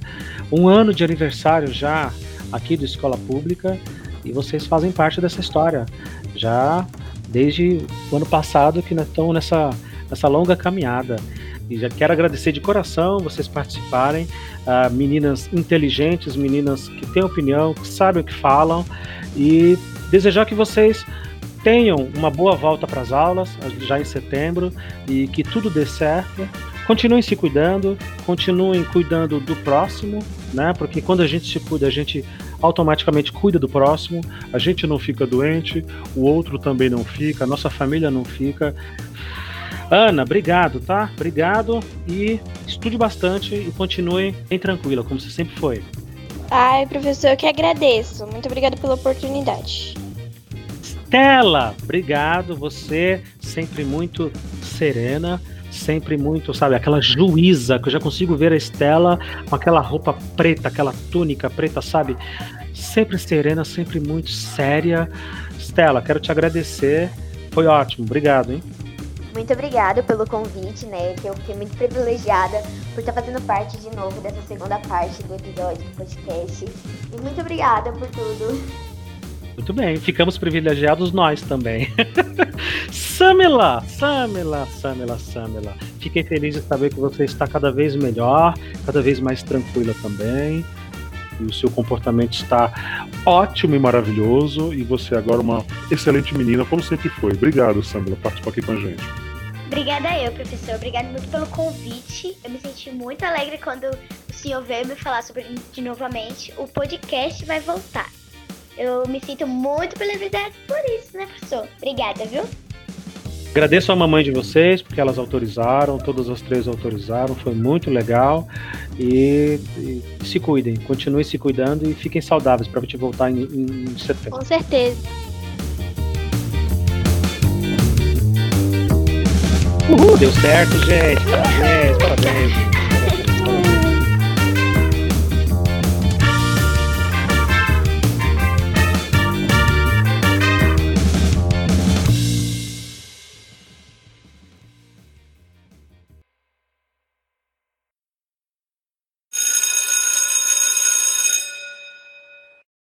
Um ano de aniversário já aqui do Escola Pública e vocês fazem parte dessa história. Já desde o ano passado que nós estamos nessa, nessa longa caminhada. E já quero agradecer de coração vocês participarem, uh, meninas inteligentes, meninas que têm opinião, que sabem o que falam, e desejar que vocês tenham uma boa volta para as aulas, já em setembro, e que tudo dê certo. Continuem se cuidando, continuem cuidando do próximo, né? Porque quando a gente se cuida, a gente automaticamente cuida do próximo, a gente não fica doente, o outro também não fica, a nossa família não fica. Ana, obrigado, tá? Obrigado e estude bastante e continue bem tranquila, como você sempre foi. Ai, professor, eu que agradeço. Muito obrigada pela oportunidade. Stella, obrigado. Você sempre muito serena, sempre muito, sabe, aquela juíza que eu já consigo ver a Stella com aquela roupa preta, aquela túnica preta, sabe? Sempre serena, sempre muito séria. Stella, quero te agradecer. Foi ótimo, obrigado, hein? Muito obrigada pelo convite, né? Que eu fiquei muito privilegiada por estar fazendo parte de novo dessa segunda parte do episódio do podcast. E muito obrigada por tudo. Muito bem, ficamos privilegiados nós também. Samela, Samela, Samela, Samela. Fiquei feliz de saber que você está cada vez melhor, cada vez mais tranquila também. E o seu comportamento está ótimo e maravilhoso. E você agora uma excelente menina, como sempre foi. Obrigado, Samela, por participar aqui com a gente. Obrigada eu, professor. Obrigada muito pelo convite. Eu me senti muito alegre quando o senhor veio me falar sobre de novamente. O podcast vai voltar. Eu me sinto muito privilegiada por isso, né, professor? Obrigada, viu? Agradeço a mamãe de vocês, porque elas autorizaram, todas as três autorizaram, foi muito legal. E, e se cuidem, continuem se cuidando e fiquem saudáveis para a gente voltar em, em setembro. Com certeza. Uhul, deu certo, gente. Parabéns, parabéns.